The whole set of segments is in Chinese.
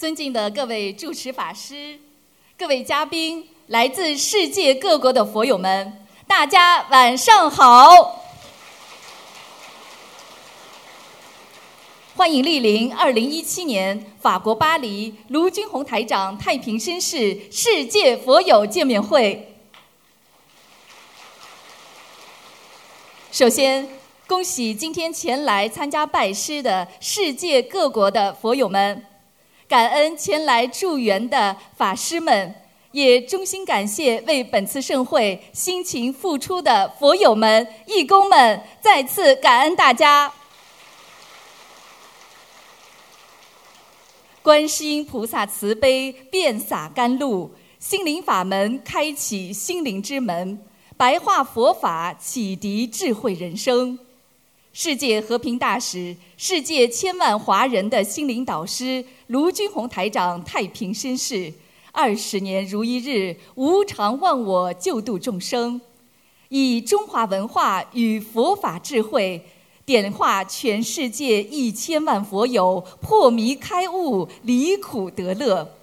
尊敬的各位主持法师、各位嘉宾、来自世界各国的佛友们，大家晚上好！欢迎莅临二零一七年法国巴黎卢军宏台长太平绅士世界佛友见面会。首先，恭喜今天前来参加拜师的世界各国的佛友们。感恩前来助缘的法师们，也衷心感谢为本次盛会辛勤付出的佛友们、义工们，再次感恩大家。观世音菩萨慈悲遍洒甘露，心灵法门开启心灵之门，白话佛法启迪智慧人生。世界和平大使、世界千万华人的心灵导师卢军宏台长，太平绅士，二十年如一日，无常忘我，救度众生，以中华文化与佛法智慧，点化全世界一千万佛友破迷开悟，离苦得乐。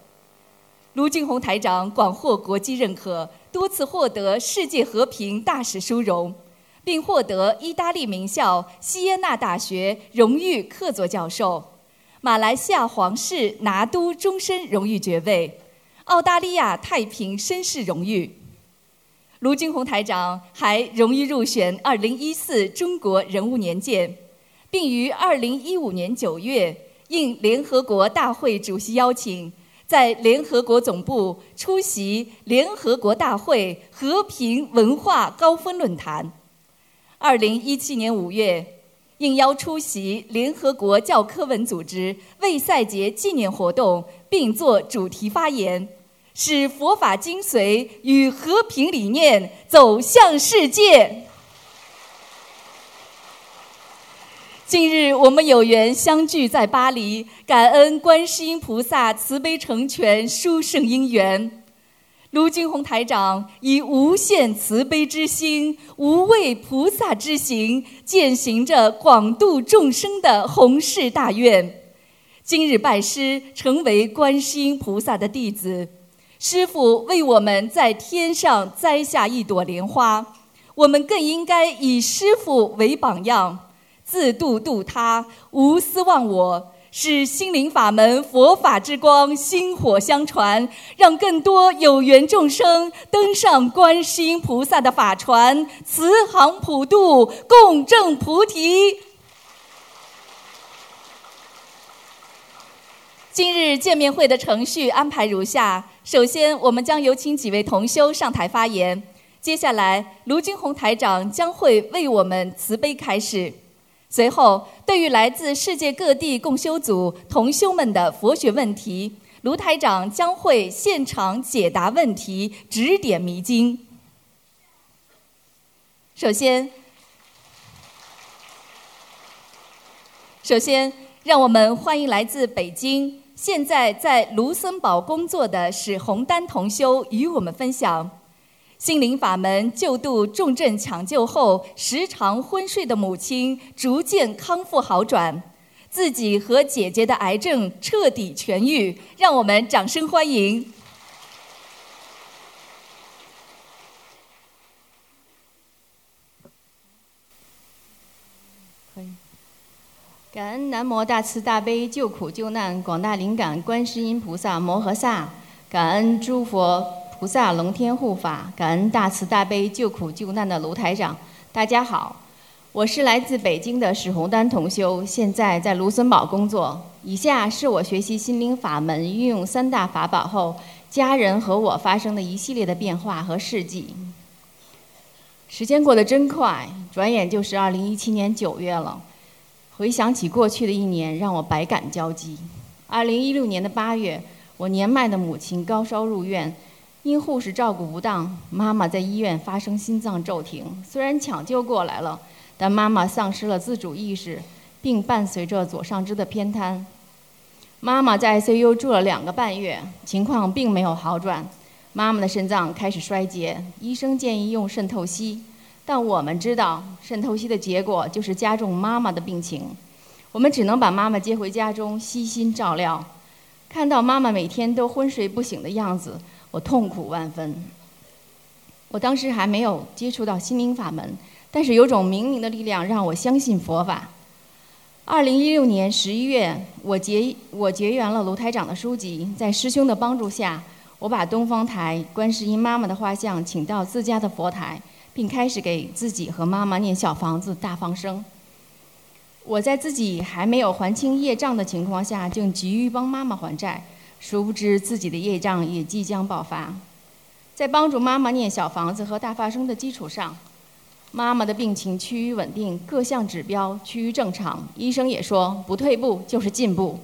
卢军宏台长广获国际认可，多次获得世界和平大使殊荣。并获得意大利名校锡耶纳大学荣誉客座教授，马来西亚皇室拿督终身荣誉爵位，澳大利亚太平绅士荣誉。卢军宏台长还荣誉入选二零一四中国人物年鉴，并于二零一五年九月应联合国大会主席邀请，在联合国总部出席联合国大会和平文化高峰论坛。二零一七年五月，应邀出席联合国教科文组织为赛节纪念活动，并作主题发言，使佛法精髓与和平理念走向世界。近日，我们有缘相聚在巴黎，感恩观世音菩萨慈悲成全殊胜因缘。卢军宏台长以无限慈悲之心、无畏菩萨之行，践行着广度众生的宏誓大愿。今日拜师，成为观世音菩萨的弟子。师父为我们在天上栽下一朵莲花，我们更应该以师父为榜样，自度度他，无私忘我。使心灵法门佛法之光薪火相传，让更多有缘众生登上观世音菩萨的法船，慈航普渡，共证菩提。今日见面会的程序安排如下：首先，我们将有请几位同修上台发言；接下来，卢金红台长将会为我们慈悲开示。随后，对于来自世界各地共修组同修们的佛学问题，卢台长将会现场解答问题，指点迷津。首先，首先，让我们欢迎来自北京、现在在卢森堡工作的史洪丹同修与我们分享。心灵法门救度重症抢救后时常昏睡的母亲逐渐康复好转，自己和姐姐的癌症彻底痊愈，让我们掌声欢迎。可以，感恩南无大慈大悲救苦救难广大灵感观世音菩萨摩诃萨，感恩诸佛。菩萨龙天护法，感恩大慈大悲救苦救难的卢台长。大家好，我是来自北京的史红丹同修，现在在卢森堡工作。以下是我学习心灵法门、运用三大法宝后，家人和我发生的一系列的变化和事迹。时间过得真快，转眼就是二零一七年九月了。回想起过去的一年，让我百感交集。二零一六年的八月，我年迈的母亲高烧入院。因护士照顾不当，妈妈在医院发生心脏骤停。虽然抢救过来了，但妈妈丧失了自主意识，并伴随着左上肢的偏瘫。妈妈在 ICU 住了两个半月，情况并没有好转。妈妈的肾脏开始衰竭，医生建议用肾透析，但我们知道肾透析的结果就是加重妈妈的病情。我们只能把妈妈接回家中，悉心照料。看到妈妈每天都昏睡不醒的样子，我痛苦万分。我当时还没有接触到心灵法门，但是有种冥冥的力量让我相信佛法。二零一六年十一月，我结我结缘了卢台长的书籍，在师兄的帮助下，我把东方台观世音妈妈的画像请到自家的佛台，并开始给自己和妈妈念小房子大放生。我在自己还没有还清业障的情况下，就急于帮妈妈还债，殊不知自己的业障也即将爆发。在帮助妈妈念小房子和大发生的基础上。妈妈的病情趋于稳定，各项指标趋于正常，医生也说不退步就是进步。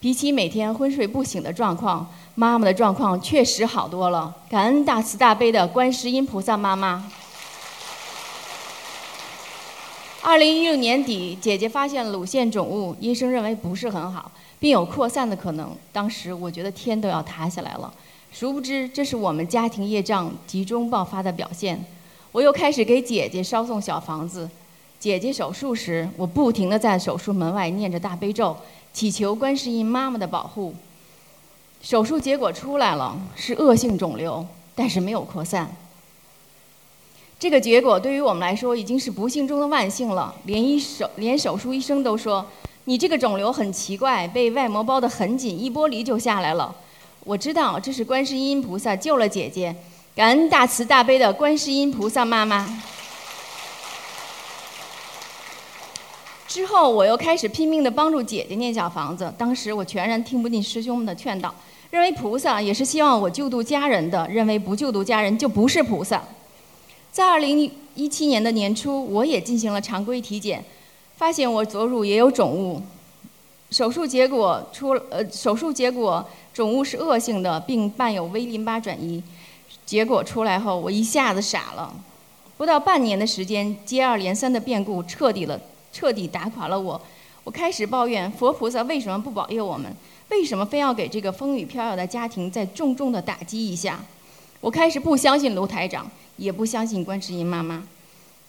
比起每天昏睡不醒的状况，妈妈的状况确实好多了。感恩大慈大悲的观世音菩萨妈妈。二零一六年底，姐姐发现乳腺肿物，医生认为不是很好，并有扩散的可能。当时我觉得天都要塌下来了，殊不知这是我们家庭业障集中爆发的表现。我又开始给姐姐捎送小房子。姐姐手术时，我不停地在手术门外念着大悲咒，祈求观世音妈妈的保护。手术结果出来了，是恶性肿瘤，但是没有扩散。这个结果对于我们来说已经是不幸中的万幸了。连医手连手术医生都说：“你这个肿瘤很奇怪，被外膜包得很紧，一剥离就下来了。”我知道这是观世音菩萨救了姐姐。感恩大慈大悲的观世音菩萨妈妈。之后，我又开始拼命的帮助姐姐念小房子。当时我全然听不进师兄们的劝导，认为菩萨也是希望我救度家人的，认为不救度家人就不是菩萨。在二零一七年的年初，我也进行了常规体检，发现我左乳也有肿物。手术结果出，呃，手术结果肿物是恶性的，并伴有微淋巴转移。结果出来后，我一下子傻了。不到半年的时间，接二连三的变故彻底了，彻底打垮了我。我开始抱怨佛菩萨为什么不保佑我们？为什么非要给这个风雨飘摇的家庭再重重的打击一下？我开始不相信卢台长，也不相信观世音妈妈，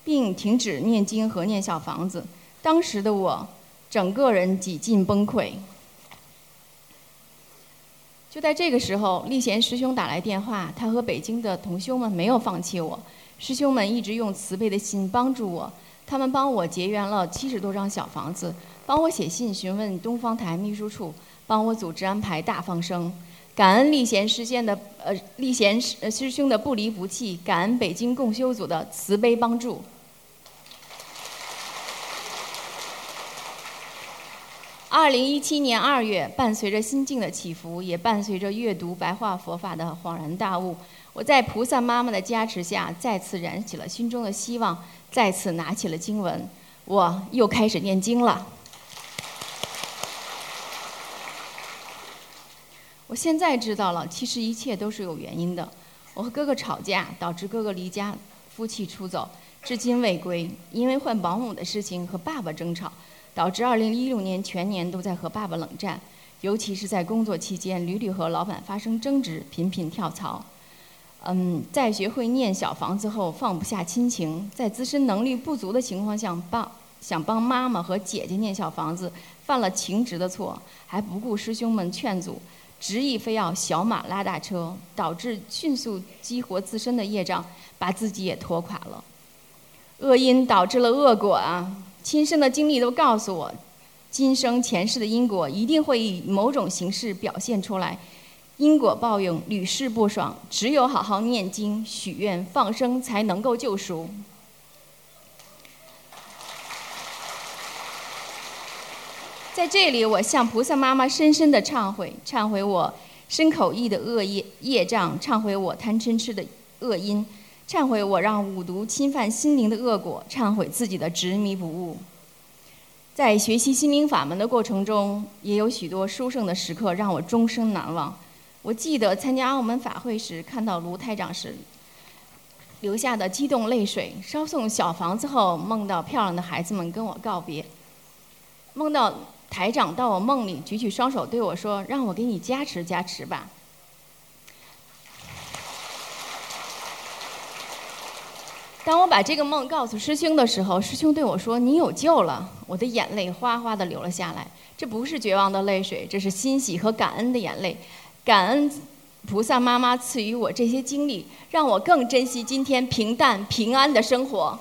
并停止念经和念小房子。当时的我，整个人几近崩溃。就在这个时候，立贤师兄打来电话，他和北京的同修们没有放弃我，师兄们一直用慈悲的心帮助我，他们帮我结缘了七十多张小房子，帮我写信询问东方台秘书处，帮我组织安排大放生，感恩立贤师仙的呃立贤师师兄的不离不弃，感恩北京共修组的慈悲帮助。二零一七年二月，伴随着心境的起伏，也伴随着阅读白话佛法的恍然大悟，我在菩萨妈妈的加持下，再次燃起了心中的希望，再次拿起了经文，我又开始念经了。我现在知道了，其实一切都是有原因的。我和哥哥吵架，导致哥哥离家，夫妻出走，至今未归。因为换保姆的事情和爸爸争吵。导致二零一六年全年都在和爸爸冷战，尤其是在工作期间屡屡和老板发生争执，频频跳槽。嗯，在学会念小房子后放不下亲情，在自身能力不足的情况下帮想帮妈妈和姐姐念小房子，犯了情执的错，还不顾师兄们劝阻，执意非要小马拉大车，导致迅速激活自身的业障，把自己也拖垮了。恶因导致了恶果啊！亲身的经历都告诉我，今生前世的因果一定会以某种形式表现出来，因果报应屡试不爽，只有好好念经、许愿、放生才能够救赎。在这里，我向菩萨妈妈深深的忏悔，忏悔我身口意的恶业业障，忏悔我贪嗔痴的恶因。忏悔我让五毒侵犯心灵的恶果，忏悔自己的执迷不悟。在学习心灵法门的过程中，也有许多殊胜的时刻让我终生难忘。我记得参加澳门法会时，看到卢台长时流下的激动泪水；烧送小房子后，梦到漂亮的孩子们跟我告别；梦到台长到我梦里举起双手对我说：“让我给你加持加持吧。”当我把这个梦告诉师兄的时候，师兄对我说：“你有救了。”我的眼泪哗哗的流了下来。这不是绝望的泪水，这是欣喜和感恩的眼泪。感恩菩萨妈妈赐予我这些经历，让我更珍惜今天平淡平安的生活。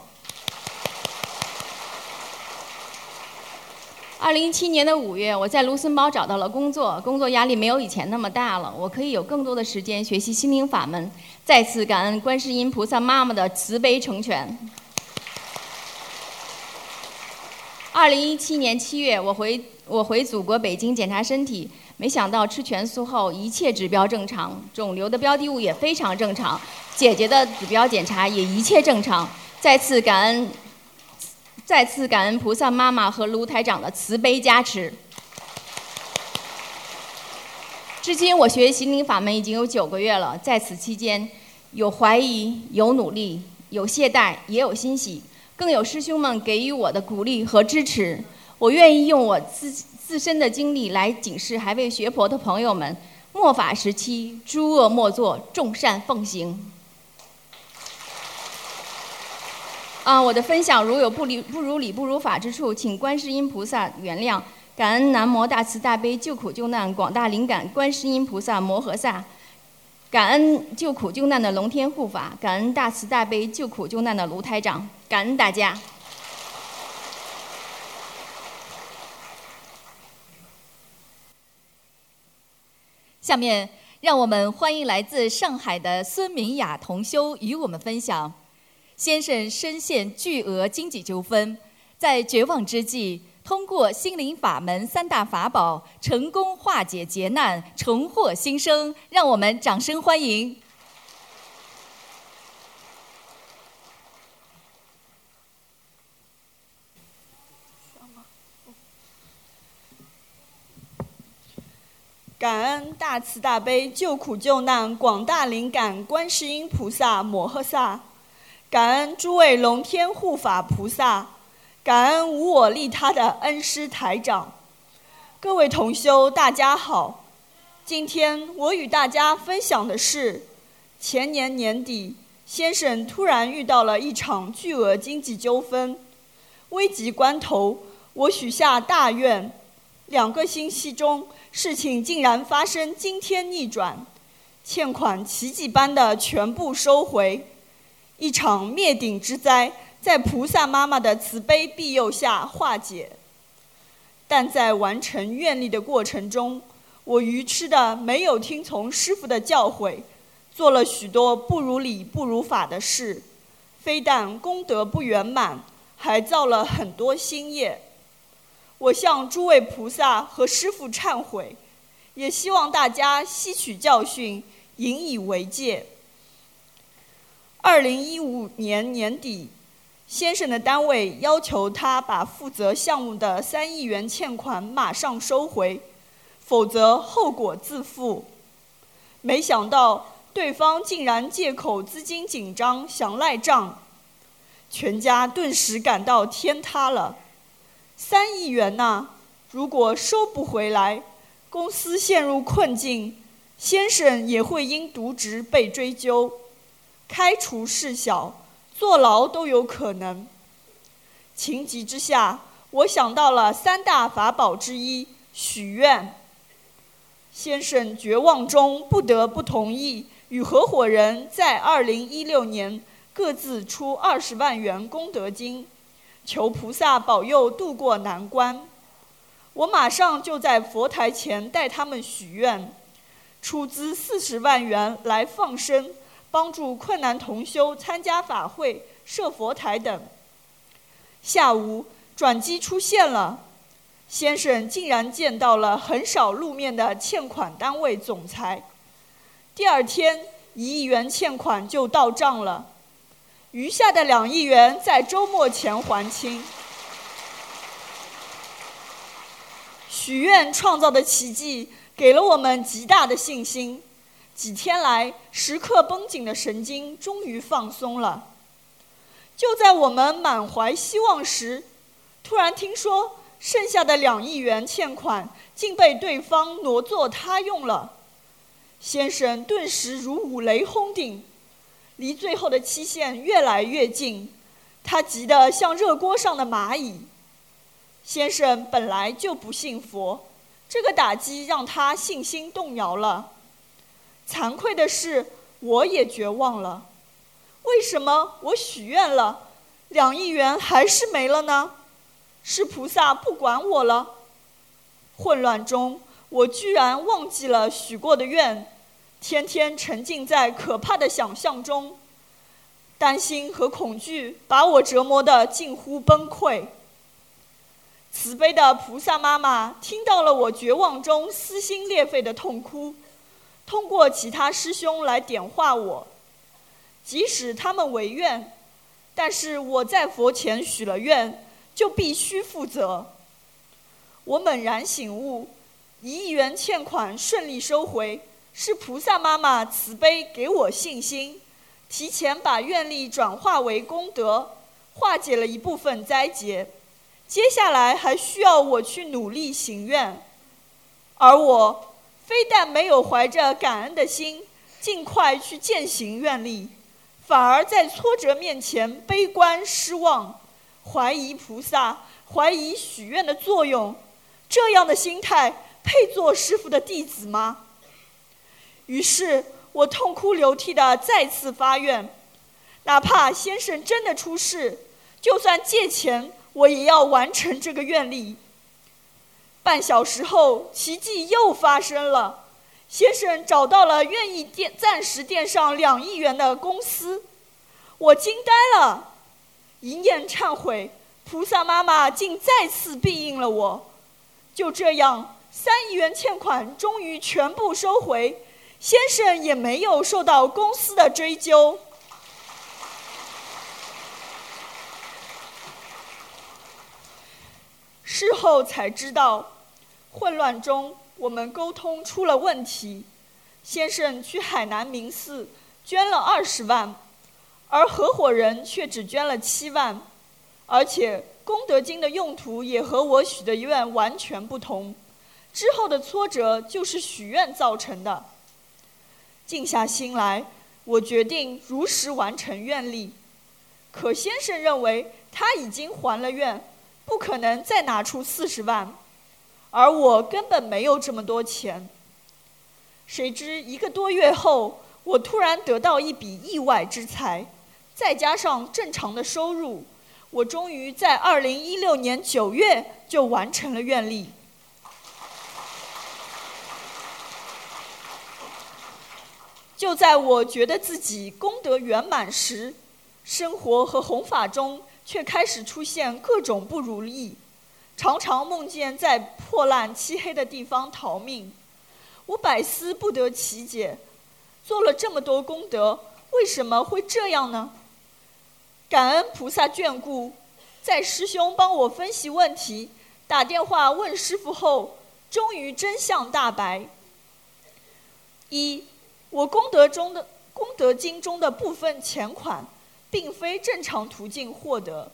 二零一七年的五月，我在卢森堡找到了工作，工作压力没有以前那么大了，我可以有更多的时间学习心灵法门。再次感恩观世音菩萨妈妈的慈悲成全。二零一七年七月，我回我回祖国北京检查身体，没想到吃全素后一切指标正常，肿瘤的标的物也非常正常，姐姐的指标检查也一切正常。再次感恩，再次感恩菩萨妈妈和卢台长的慈悲加持。至今我学心灵法门已经有九个月了，在此期间，有怀疑，有努力，有懈怠，也有欣喜，更有师兄们给予我的鼓励和支持。我愿意用我自自身的经历来警示还未学佛的朋友们：末法时期，诸恶莫作，众善奉行。啊，我的分享如有不理不如理不如法之处，请观世音菩萨原谅。感恩南无大慈大悲救苦救难广大灵感观世音菩萨摩诃萨，感恩救苦救难的龙天护法，感恩大慈大悲救苦救难的卢台长，感恩大家。下面，让我们欢迎来自上海的孙明雅同修与我们分享：先生深陷巨额经济纠纷，在绝望之际。通过心灵法门三大法宝，成功化解劫难，重获新生。让我们掌声欢迎！感恩大慈大悲救苦救难广大灵感观世音菩萨摩诃萨，感恩诸位龙天护法菩萨。感恩无我利他的恩师台长，各位同修，大家好。今天我与大家分享的是，前年年底，先生突然遇到了一场巨额经济纠纷，危急关头，我许下大愿，两个星期中，事情竟然发生惊天逆转，欠款奇迹般的全部收回，一场灭顶之灾。在菩萨妈妈的慈悲庇佑下化解，但在完成愿力的过程中，我愚痴的没有听从师傅的教诲，做了许多不如理不如法的事，非但功德不圆满，还造了很多新业。我向诸位菩萨和师傅忏悔，也希望大家吸取教训，引以为戒。二零一五年年底。先生的单位要求他把负责项目的三亿元欠款马上收回，否则后果自负。没想到对方竟然借口资金紧张想赖账，全家顿时感到天塌了。三亿元呐，如果收不回来，公司陷入困境，先生也会因渎职被追究，开除事小。坐牢都有可能。情急之下，我想到了三大法宝之一——许愿。先生绝望中不得不同意，与合伙人在二零一六年各自出二十万元功德金，求菩萨保佑渡过难关。我马上就在佛台前带他们许愿，出资四十万元来放生。帮助困难同修参加法会、设佛台等。下午转机出现了，先生竟然见到了很少露面的欠款单位总裁。第二天，一亿元欠款就到账了，余下的两亿元在周末前还清。许愿创造的奇迹，给了我们极大的信心。几天来，时刻绷紧的神经终于放松了。就在我们满怀希望时，突然听说剩下的两亿元欠款竟被对方挪作他用了。先生顿时如五雷轰顶，离最后的期限越来越近，他急得像热锅上的蚂蚁。先生本来就不信佛，这个打击让他信心动摇了。惭愧的是，我也绝望了。为什么我许愿了，两亿元还是没了呢？是菩萨不管我了？混乱中，我居然忘记了许过的愿。天天沉浸在可怕的想象中，担心和恐惧把我折磨得近乎崩溃。慈悲的菩萨妈妈听到了我绝望中撕心裂肺的痛哭，通过其他师兄来点化我。即使他们违愿，但是我在佛前许了愿，就必须负责。我猛然醒悟，一亿元欠款顺利收回。是菩萨妈妈慈悲给我信心，提前把愿力转化为功德，化解了一部分灾劫。接下来还需要我去努力行愿，而我非但没有怀着感恩的心，尽快去践行愿力，反而在挫折面前悲观失望，怀疑菩萨，怀疑许愿的作用。这样的心态配做师傅的弟子吗？于是我痛哭流涕的再次发愿，哪怕先生真的出事，就算借钱，我也要完成这个愿力。半小时后，奇迹又发生了，先生找到了愿意垫暂时垫上两亿元的公司，我惊呆了，一念忏悔，菩萨妈妈竟再次庇应了我。就这样，三亿元欠款终于全部收回。先生也没有受到公司的追究。事后才知道，混乱中我们沟通出了问题。先生去海南明寺捐了二十万，而合伙人却只捐了七万，而且功德金的用途也和我许的愿完全不同。之后的挫折就是许愿造成的。静下心来，我决定如实完成愿力。可先生认为他已经还了愿，不可能再拿出四十万，而我根本没有这么多钱。谁知一个多月后，我突然得到一笔意外之财，再加上正常的收入，我终于在二零一六年九月就完成了愿力。就在我觉得自己功德圆满时，生活和弘法中却开始出现各种不如意，常常梦见在破烂漆黑的地方逃命。我百思不得其解，做了这么多功德，为什么会这样呢？感恩菩萨眷顾，在师兄帮我分析问题、打电话问师傅后，终于真相大白。一。我功德中的功德金中的部分钱款，并非正常途径获得。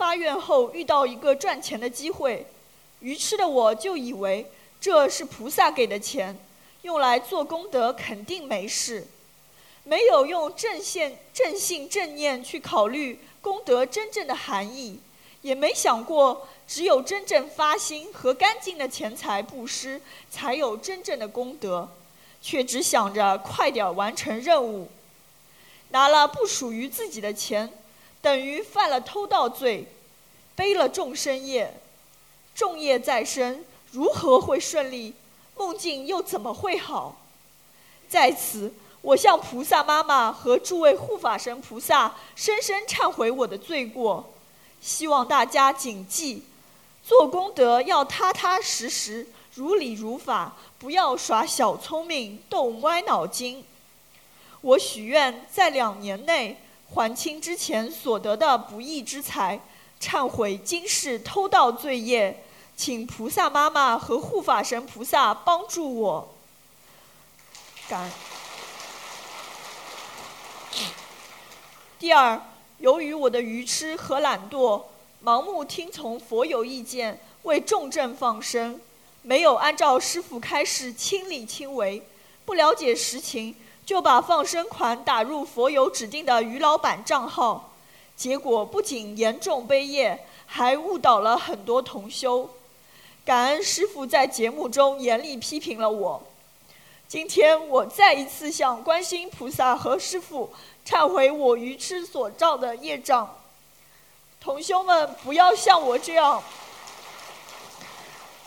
发愿后遇到一个赚钱的机会，愚痴的我就以为这是菩萨给的钱，用来做功德肯定没事，没有用正信正信正念去考虑功德真正的含义，也没想过只有真正发心和干净的钱财布施，才有真正的功德。却只想着快点完成任务，拿了不属于自己的钱，等于犯了偷盗罪，背了众生业，众业在身，如何会顺利？梦境又怎么会好？在此，我向菩萨妈妈和诸位护法神菩萨深深忏悔我的罪过，希望大家谨记，做功德要踏踏实实。如理如法，不要耍小聪明、动歪脑筋。我许愿在两年内还清之前所得的不义之财，忏悔今世偷盗罪业，请菩萨妈妈和护法神菩萨帮助我。感。第二，由于我的愚痴和懒惰，盲目听从佛有意见，为重症放生。没有按照师傅开示亲力亲为，不了解实情，就把放生款打入佛友指定的于老板账号，结果不仅严重背业，还误导了很多同修。感恩师傅在节目中严厉批评了我。今天我再一次向观世音菩萨和师傅忏悔我愚痴所造的业障。同修们不要像我这样，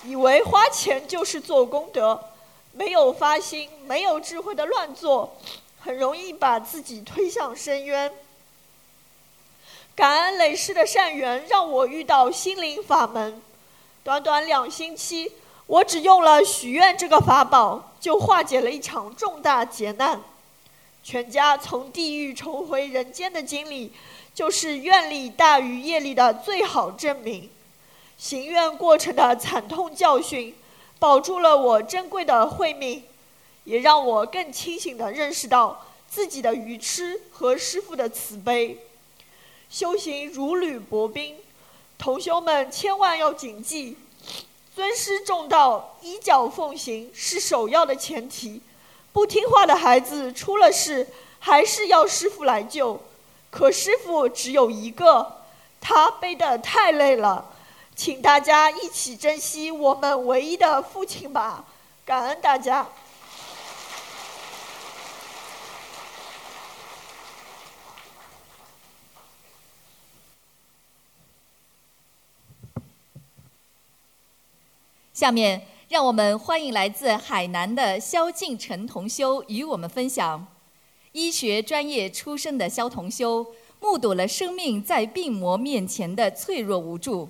以为花钱就是做功德。没有发心、没有智慧的乱做，很容易把自己推向深渊。感恩累世的善缘，让我遇到心灵法门。短短两星期，我只用了许愿这个法宝，就化解了一场重大劫难。全家从地狱重回人间的经历，就是愿力大于业力的最好证明。行愿过程的惨痛教训。保住了我珍贵的慧命，也让我更清醒地认识到自己的愚痴和师父的慈悲。修行如履薄冰，同修们千万要谨记：尊师重道、依教奉行是首要的前提。不听话的孩子出了事，还是要师傅来救。可师傅只有一个，他背得太累了。请大家一起珍惜我们唯一的父亲吧，感恩大家。下面，让我们欢迎来自海南的肖敬晨同修与我们分享：医学专业出身的肖同修，目睹了生命在病魔面前的脆弱无助。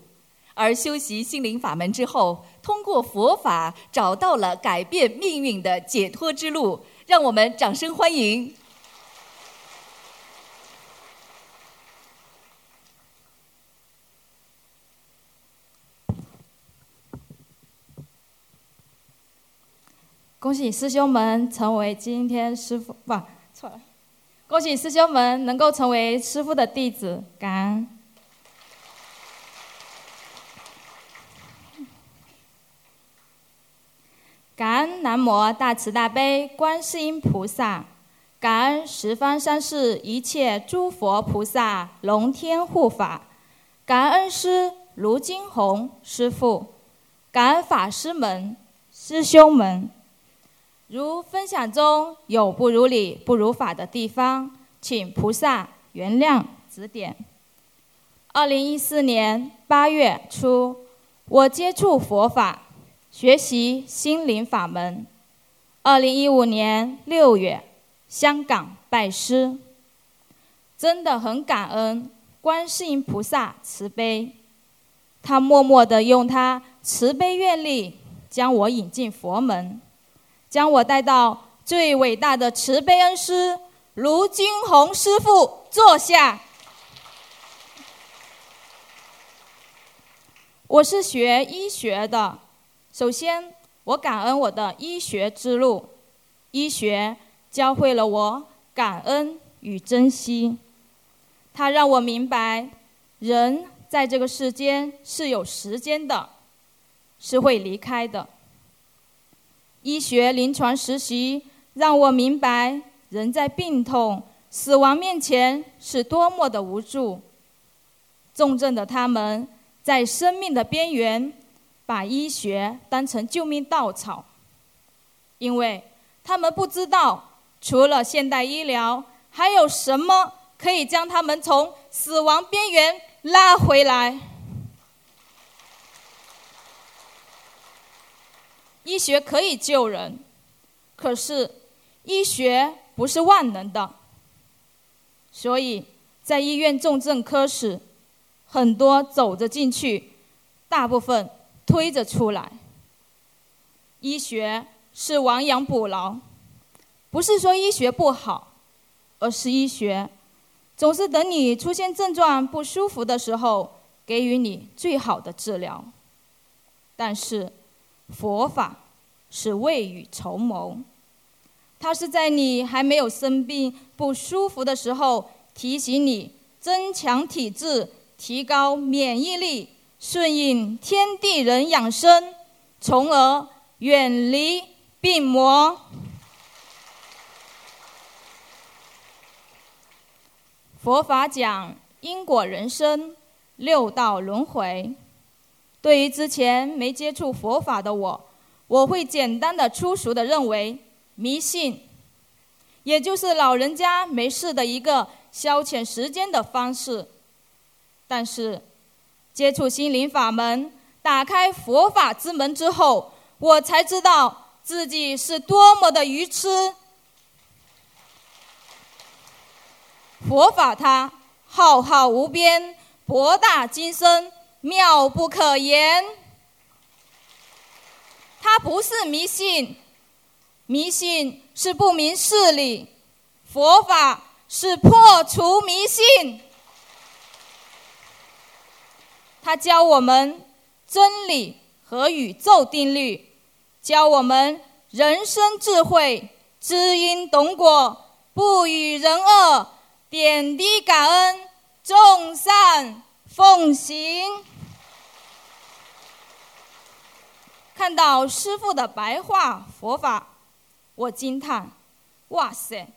而修习心灵法门之后，通过佛法找到了改变命运的解脱之路，让我们掌声欢迎。恭喜师兄们成为今天师傅不错了，恭喜师兄们能够成为师傅的弟子，感恩。感恩南无大慈大悲观世音菩萨，感恩十方三世一切诸佛菩萨龙天护法，感恩师卢金红师父，感恩法师们师兄们。如分享中有不如理、不如法的地方，请菩萨原谅指点。二零一四年八月初，我接触佛法。学习心灵法门。二零一五年六月，香港拜师。真的很感恩观世音菩萨慈悲，他默默的用他慈悲愿力将我引进佛门，将我带到最伟大的慈悲恩师卢金红师傅坐下。我是学医学的。首先，我感恩我的医学之路，医学教会了我感恩与珍惜。它让我明白，人在这个世间是有时间的，是会离开的。医学临床实习让我明白，人在病痛、死亡面前是多么的无助。重症的他们，在生命的边缘。把医学当成救命稻草，因为他们不知道，除了现代医疗，还有什么可以将他们从死亡边缘拉回来。医学可以救人，可是医学不是万能的，所以在医院重症科室，很多走着进去，大部分。推着出来。医学是亡羊补牢，不是说医学不好，而是医学总是等你出现症状不舒服的时候，给予你最好的治疗。但是佛法是未雨绸缪，它是在你还没有生病不舒服的时候，提醒你增强体质，提高免疫力。顺应天地人养生，从而远离病魔。佛法讲因果人生、六道轮回。对于之前没接触佛法的我，我会简单的、粗俗的认为迷信，也就是老人家没事的一个消遣时间的方式。但是，接触心灵法门，打开佛法之门之后，我才知道自己是多么的愚痴。佛法它浩浩无边，博大精深，妙不可言。它不是迷信，迷信是不明事理，佛法是破除迷信。他教我们真理和宇宙定律，教我们人生智慧，知因懂果，不与人恶，点滴感恩，众善奉行。看到师父的白话佛法，我惊叹：哇塞！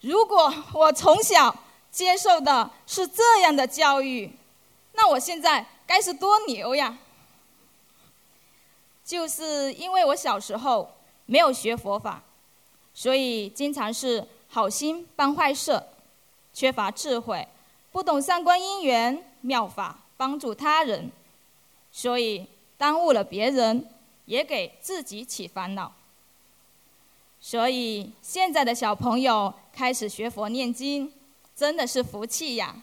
如果我从小接受的是这样的教育，那我现在……该是多牛呀！就是因为我小时候没有学佛法，所以经常是好心办坏事，缺乏智慧，不懂三观因缘妙法，帮助他人，所以耽误了别人，也给自己起烦恼。所以现在的小朋友开始学佛念经，真的是福气呀！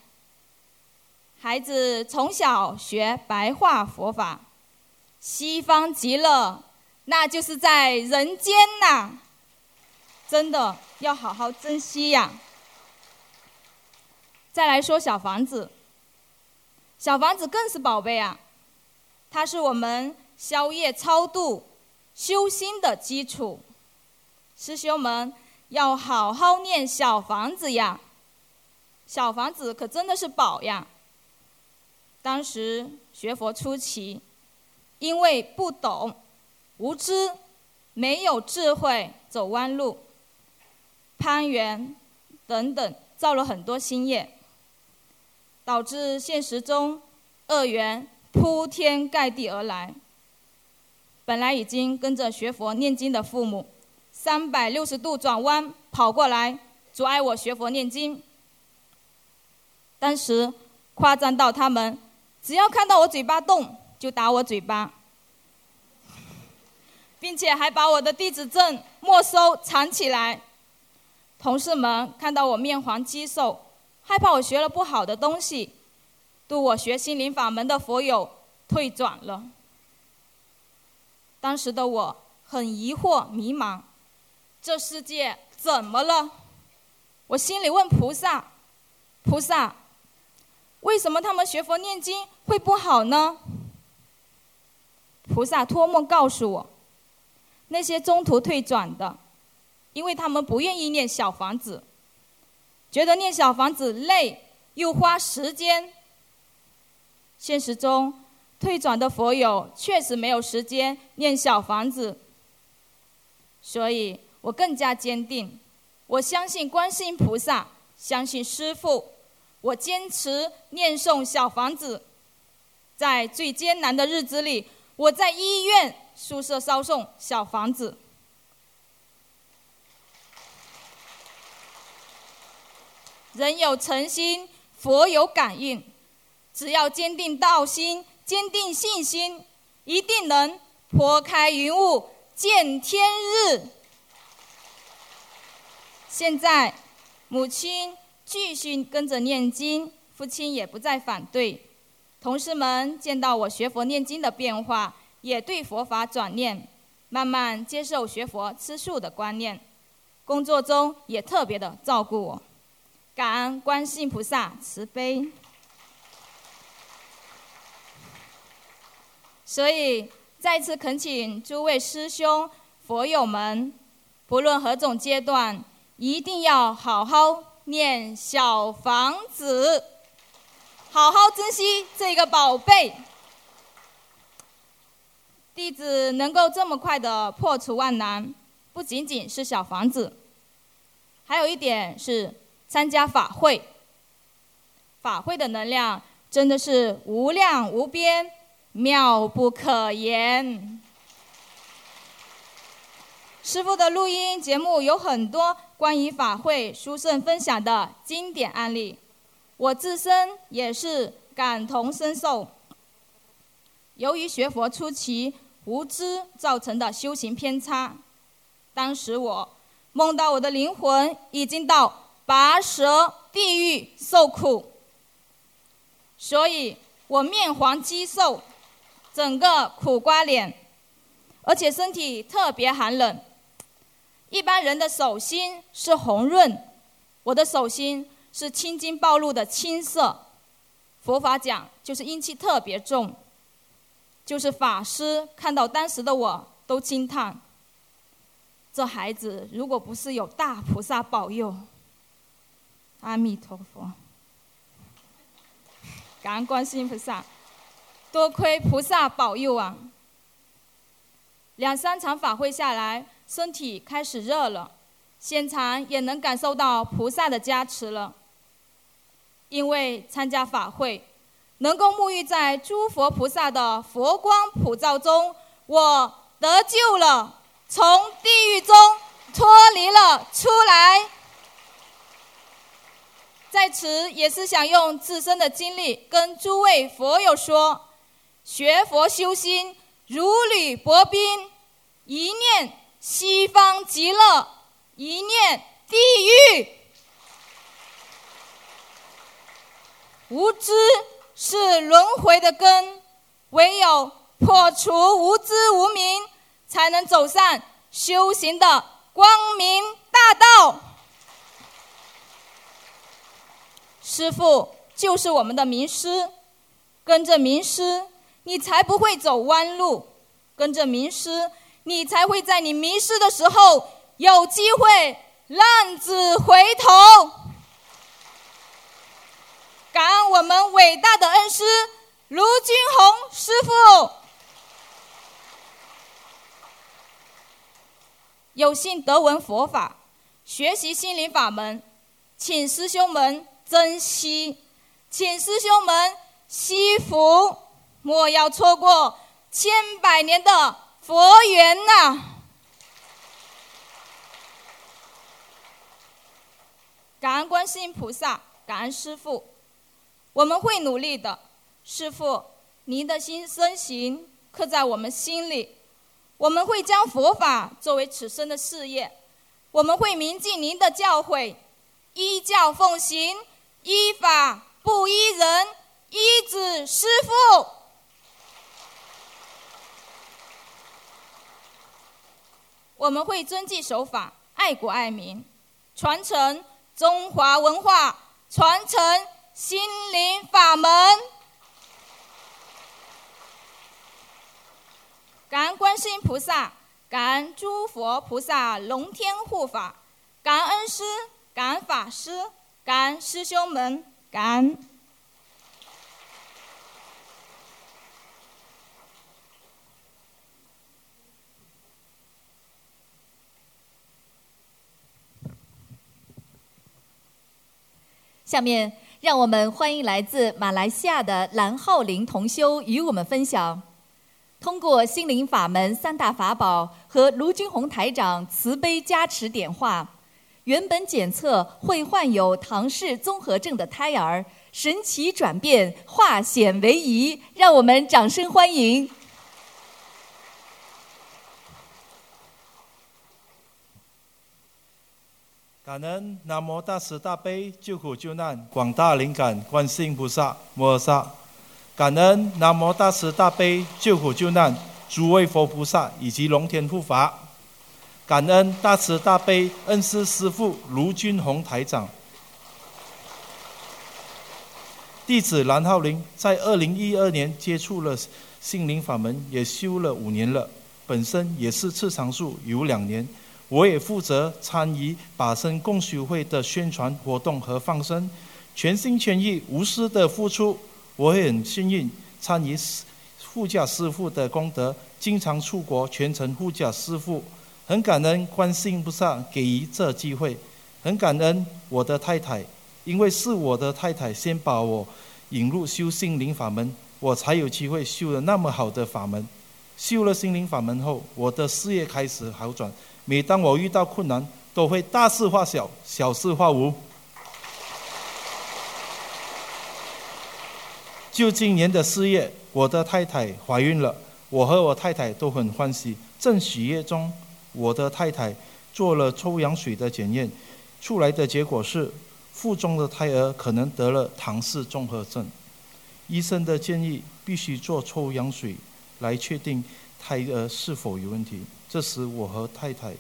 孩子从小学白话佛法，西方极乐，那就是在人间呐！真的要好好珍惜呀。再来说小房子，小房子更是宝贝啊，它是我们消业超度、修心的基础。师兄们要好好念小房子呀，小房子可真的是宝呀。当时学佛初期，因为不懂、无知、没有智慧，走弯路、攀缘等等，造了很多心业，导致现实中恶缘铺天盖地而来。本来已经跟着学佛念经的父母，三百六十度转弯跑过来阻碍我学佛念经。当时夸张到他们。只要看到我嘴巴动，就打我嘴巴，并且还把我的地址证没收藏起来。同事们看到我面黄肌瘦，害怕我学了不好的东西，度我学心灵法门的佛友退转了。当时的我很疑惑迷茫，这世界怎么了？我心里问菩萨：“菩萨。”为什么他们学佛念经会不好呢？菩萨托梦告诉我，那些中途退转的，因为他们不愿意念小房子，觉得念小房子累又花时间。现实中，退转的佛友确实没有时间念小房子，所以我更加坚定，我相信观世音菩萨，相信师父。我坚持念诵小房子，在最艰难的日子里，我在医院宿舍烧送小房子。人有诚心，佛有感应，只要坚定道心，坚定信心，一定能拨开云雾见天日。现在，母亲。继续跟着念经，父亲也不再反对。同事们见到我学佛念经的变化，也对佛法转念，慢慢接受学佛吃素的观念。工作中也特别的照顾我，感恩观世音菩萨慈悲。所以再次恳请诸位师兄佛友们，不论何种阶段，一定要好好。念小房子，好好珍惜这个宝贝。弟子能够这么快的破除万难，不仅仅是小房子，还有一点是参加法会。法会的能量真的是无量无边，妙不可言。师傅的录音节目有很多关于法会殊胜分享的经典案例，我自身也是感同身受。由于学佛初期无知造成的修行偏差，当时我梦到我的灵魂已经到拔舌地狱受苦，所以我面黄肌瘦，整个苦瓜脸，而且身体特别寒冷。一般人的手心是红润，我的手心是青筋暴露的青色。佛法讲就是阴气特别重，就是法师看到当时的我都惊叹：这孩子如果不是有大菩萨保佑，阿弥陀佛，感恩观世音菩萨，多亏菩萨保佑啊！两三场法会下来。身体开始热了，现场也能感受到菩萨的加持了。因为参加法会，能够沐浴在诸佛菩萨的佛光普照中，我得救了，从地狱中脱离了出来。在此，也是想用自身的经历跟诸位佛友说：学佛修心如履薄冰，一念。西方极乐，一念地狱。无知是轮回的根，唯有破除无知无明，才能走上修行的光明大道。师父就是我们的名师，跟着名师，你才不会走弯路；跟着名师。你才会在你迷失的时候有机会浪子回头。感恩我们伟大的恩师卢军红师傅。有幸得闻佛法，学习心灵法门，请师兄们珍惜，请师兄们惜福，莫要错过千百年的。佛缘呐！感恩观世音菩萨，感恩师父，我们会努力的。师父，您的心身行刻在我们心里，我们会将佛法作为此生的事业，我们会铭记您的教诲，依教奉行，依法不依人，依子师父。我们会遵纪守法、爱国爱民，传承中华文化，传承心灵法门。感恩观世音菩萨，感恩诸佛菩萨龙天护法，感恩师，感恩法师，感恩师兄们，感恩。下面，让我们欢迎来自马来西亚的蓝浩林同修与我们分享：通过心灵法门三大法宝和卢军宏台长慈悲加持点化，原本检测会患有唐氏综合症的胎儿，神奇转变，化险为夷。让我们掌声欢迎！感恩南无大慈大悲救苦救难广大灵感观世音菩萨摩诃萨，感恩南无大慈大悲救苦救难诸位佛菩萨以及龙天护法，感恩大慈大悲恩师师父卢军宏台长，弟子蓝浩林在二零一二年接触了心灵法门，也修了五年了，本身也是次长数有两年。我也负责参与把生共修会的宣传活动和放生，全心全意、无私的付出。我很幸运参与护驾师傅的功德，经常出国全程护驾师傅。很感恩观世音菩萨给予这机会，很感恩我的太太因为是我的太太先把我引入修心灵法门，我才有机会修了那么好的法门。修了心灵法门后，我的事业开始好转。每当我遇到困难，都会大事化小，小事化无。就今年的四月，我的太太怀孕了，我和我太太都很欢喜。正喜悦中，我的太太做了抽羊水的检验，出来的结果是腹中的胎儿可能得了唐氏综合症。医生的建议必须做抽羊水来确定胎儿是否有问题。这时，我和太太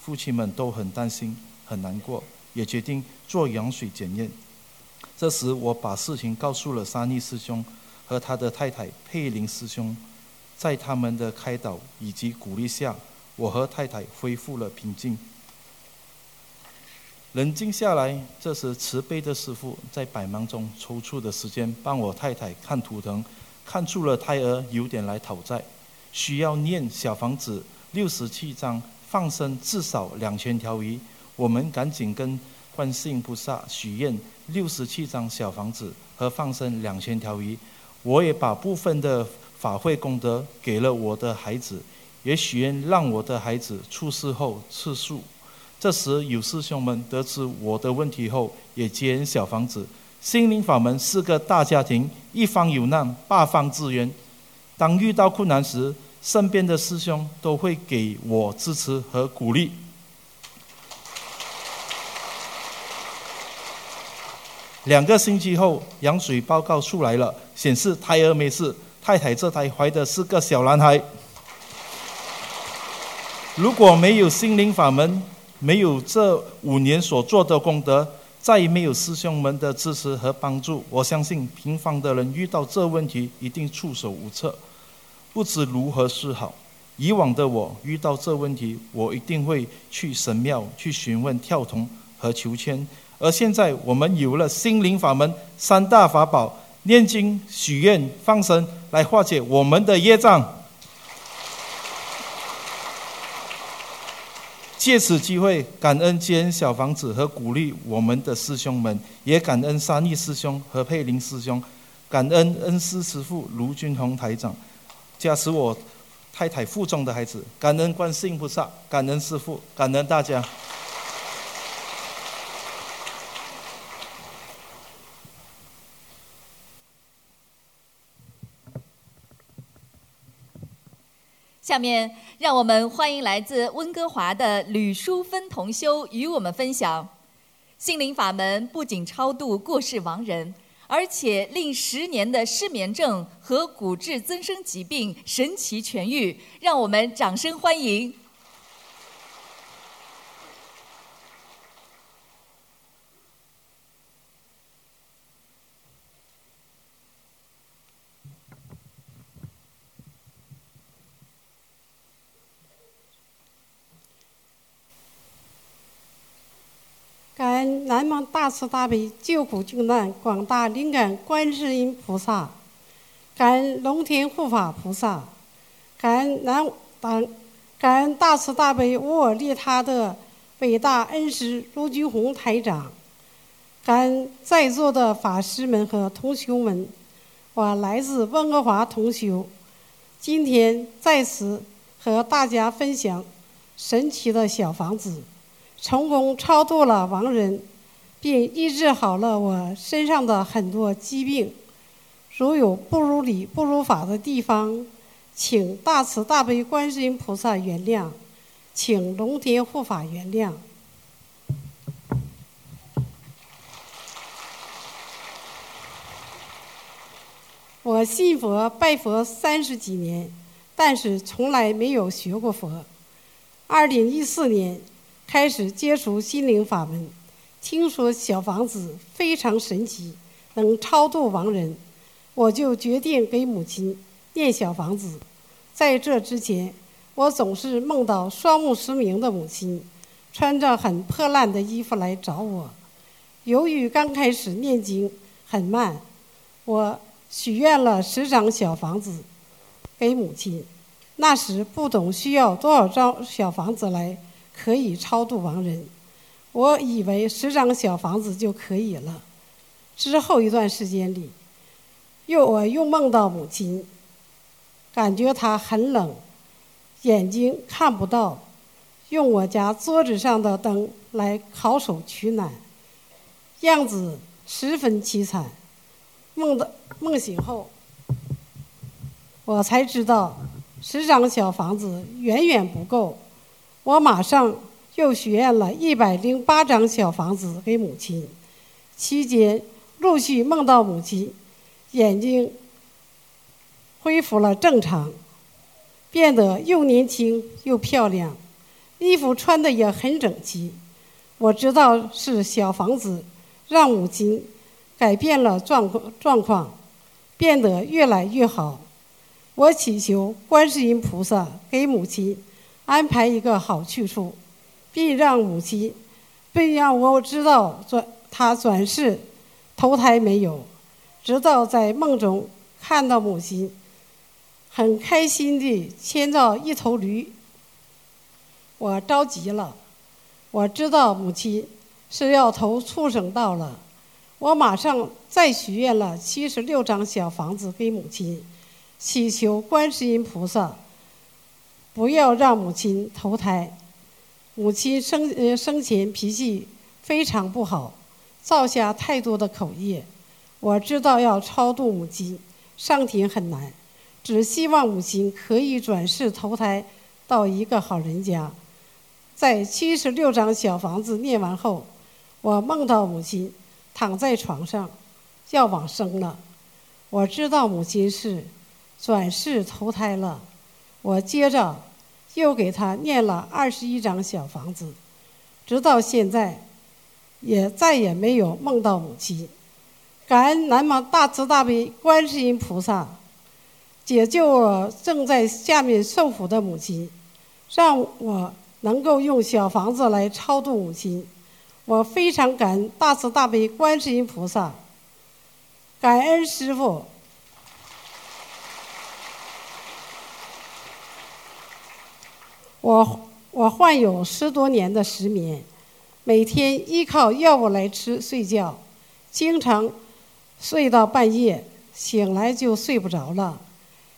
夫妻们都很担心、很难过，也决定做羊水检验。这时，我把事情告诉了沙尼师兄和他的太太佩林师兄，在他们的开导以及鼓励下，我和太太恢复了平静。冷静下来，这时慈悲的师傅在百忙中抽出的时间帮我太太看图腾，看出了胎儿有点来讨债，需要念小房子六十七章，放生至少两千条鱼。我们赶紧跟观世音菩萨许愿。六十七张小房子和放生两千条鱼，我也把部分的法会功德给了我的孩子，也许愿让我的孩子出世后吃素。这时有师兄们得知我的问题后，也接恩小房子。心灵法门是个大家庭，一方有难，八方支援。当遇到困难时，身边的师兄都会给我支持和鼓励。两个星期后，羊水报告出来了，显示胎儿没事。太太这胎怀的是个小男孩。如果没有心灵法门，没有这五年所做的功德，再也没有师兄们的支持和帮助，我相信平凡的人遇到这问题一定束手无策，不知如何是好。以往的我遇到这问题，我一定会去神庙去询问跳童和求签。而现在，我们有了心灵法门三大法宝：念经、许愿、放生，来化解我们的业障。借此机会，感恩接恩小房子和鼓励我们的师兄们，也感恩三义师兄和佩林师兄，感恩恩师师父卢军宏台长，加持我太太腹中的孩子，感恩观世音菩萨，感恩师父，感恩大家。下面，让我们欢迎来自温哥华的吕淑芬同修与我们分享：心灵法门不仅超度过世亡人，而且令十年的失眠症和骨质增生疾病神奇痊愈。让我们掌声欢迎！感恩南无大慈大悲救苦救难广大灵感观世音菩萨，感恩龙天护法菩萨，感恩南大感恩大慈大悲无我利他的伟大恩师卢军宏台长，感恩在座的法师们和同修们，我来自温哥华同修，今天在此和大家分享神奇的小房子。成功超度了亡人，并医治好了我身上的很多疾病。如有不如理、不如法的地方，请大慈大悲观世音菩萨原谅，请龙天护法原谅。我信佛拜佛三十几年，但是从来没有学过佛。二零一四年。开始接触心灵法门，听说小房子非常神奇，能超度亡人，我就决定给母亲念小房子。在这之前，我总是梦到双目失明的母亲，穿着很破烂的衣服来找我。由于刚开始念经很慢，我许愿了十张小房子给母亲。那时不懂需要多少张小房子来。可以超度亡人，我以为十张小房子就可以了。之后一段时间里，又我又梦到母亲，感觉她很冷，眼睛看不到，用我家桌子上的灯来烤手取暖，样子十分凄惨。梦的梦醒后，我才知道十张小房子远远不够，我马上又许愿了一百零八张小房子给母亲。期间陆续梦到母亲眼睛恢复了正常，变得又年轻又漂亮，衣服穿的也很整齐。我知道是小房子让母亲。改变了状况，状况变得越来越好。我祈求观世音菩萨给母亲安排一个好去处，并让母亲，并让我知道转他转世投胎没有。直到在梦中看到母亲很开心地牵着一头驴，我着急了。我知道母亲是要投畜生道了。我马上再许愿了七十六张小房子给母亲，祈求观世音菩萨不要让母亲投胎。母亲生呃生前脾气非常不好，造下太多的口业。我知道要超度母亲，上天很难，只希望母亲可以转世投胎到一个好人家。在七十六张小房子念完后，我梦到母亲。躺在床上，要往生了。我知道母亲是转世投胎了。我接着又给他念了二十一张小房子，直到现在，也再也没有梦到母亲。感恩南无大慈大悲观世音菩萨，解救我正在下面受苦的母亲，让我能够用小房子来超度母亲。我非常感恩大慈大悲观世音菩萨，感恩师傅。我我患有十多年的失眠，每天依靠药物来吃睡觉，经常睡到半夜，醒来就睡不着了，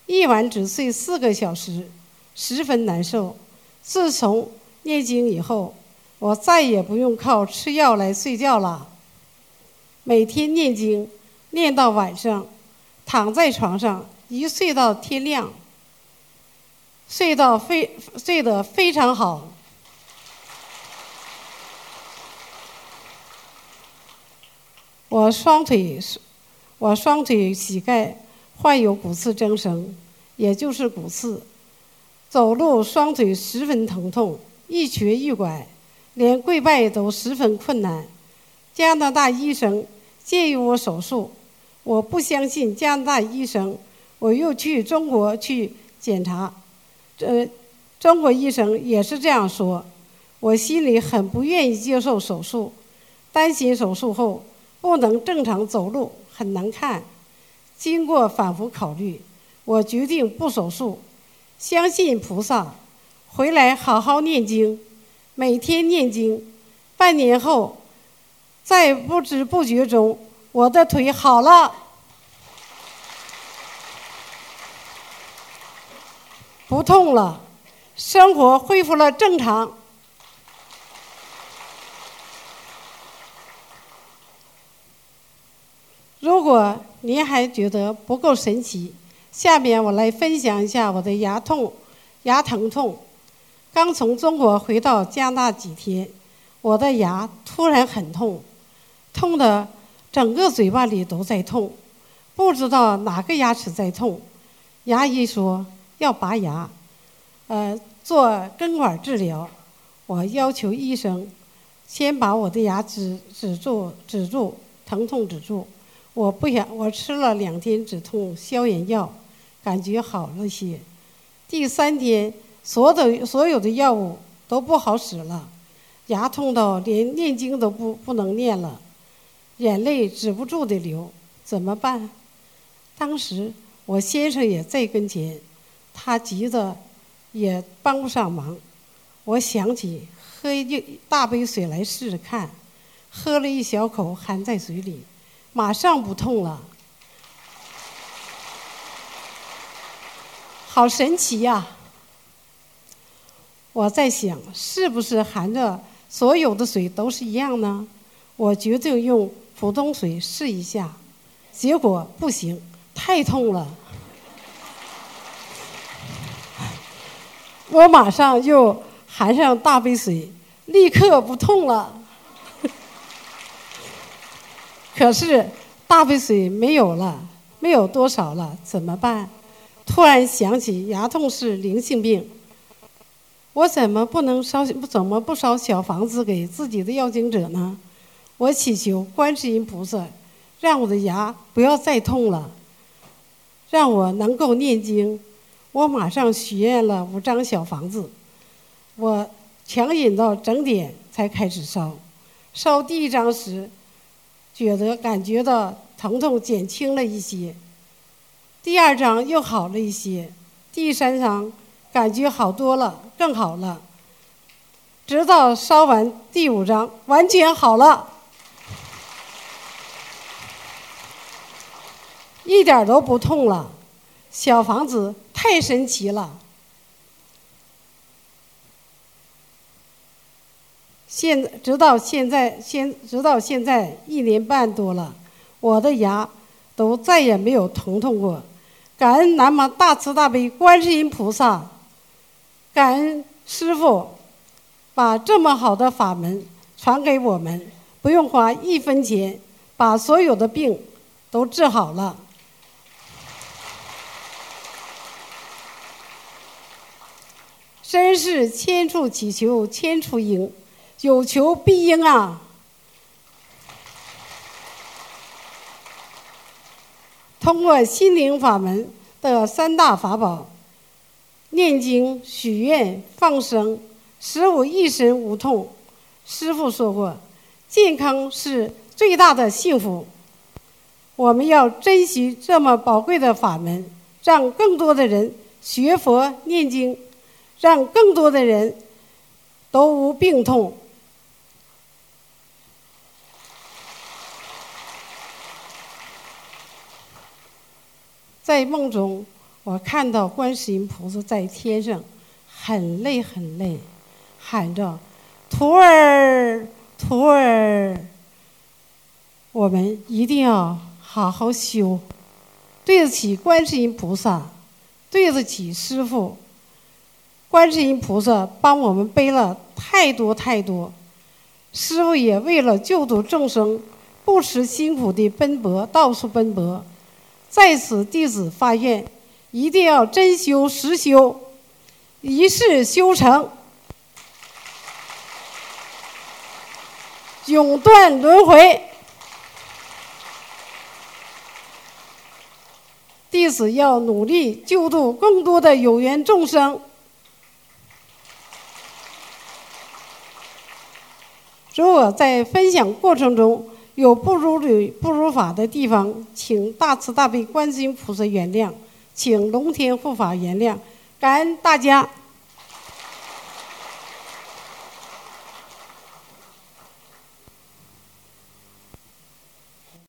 一晚只睡四个小时，十分难受。自从念经以后。我再也不用靠吃药来睡觉了。每天念经，念到晚上，躺在床上一睡到天亮，睡到非睡得非常好。我双腿我双腿膝盖患有骨刺增生，也就是骨刺，走路双腿十分疼痛，一瘸一拐。连跪拜都十分困难。加拿大医生建议我手术，我不相信加拿大医生，我又去中国去检查，呃，中国医生也是这样说，我心里很不愿意接受手术，担心手术后不能正常走路，很难看。经过反复考虑，我决定不手术，相信菩萨，回来好好念经。每天念经，半年后，在不知不觉中，我的腿好了，不痛了，生活恢复了正常。如果您还觉得不够神奇，下面我来分享一下我的牙痛、牙疼痛。刚从中国回到加拿大几天，我的牙突然很痛，痛的整个嘴巴里都在痛，不知道哪个牙齿在痛。牙医说要拔牙，呃，做根管治疗。我要求医生先把我的牙止止住，止住疼痛止住。我不想，我吃了两天止痛消炎药，感觉好了些。第三天。所有所有的药物都不好使了，牙痛到连念经都不不能念了，眼泪止不住的流，怎么办？当时我先生也在跟前，他急得也帮不上忙。我想起喝一大杯水来试试看，喝了一小口含在嘴里，马上不痛了，好神奇呀！我在想，是不是含着所有的水都是一样呢？我决定用普通水试一下，结果不行，太痛了。我马上又含上大杯水，立刻不痛了。可是大杯水没有了，没有多少了，怎么办？突然想起牙痛是灵性病。我怎么不能烧？怎么不烧小房子给自己的要经者呢？我祈求观世音菩萨，让我的牙不要再痛了，让我能够念经。我马上许愿了五张小房子，我强忍到整点才开始烧。烧第一张时，觉得感觉到疼痛减轻了一些；第二张又好了一些；第三张。感觉好多了，更好了。直到烧完第五张，完全好了，一点都不痛了。小房子太神奇了。现直到现在，现直到现在一年半多了，我的牙都再也没有疼痛过。感恩南无大慈大悲观世音菩萨。感恩师傅把这么好的法门传给我们，不用花一分钱，把所有的病都治好了。真是千处祈求千处应，有求必应啊！通过心灵法门的三大法宝。念经、许愿、放生，使我一身无痛。师傅说过，健康是最大的幸福。我们要珍惜这么宝贵的法门，让更多的人学佛念经，让更多的人都无病痛。在梦中。我看到观世音菩萨在天上，很累很累，喊着：“徒儿，徒儿，我们一定要好好修，对得起观世音菩萨，对得起师傅。观世音菩萨帮我们背了太多太多，师傅也为了救度众生，不辞辛苦地奔波，到处奔波。在此，弟子发愿。”一定要真修实修，一世修成，永断轮回。弟子要努力救度更多的有缘众生。如果在分享过程中有不如理、不如法的地方，请大慈大悲观世音菩萨原谅。请龙天护法原谅，感恩大家。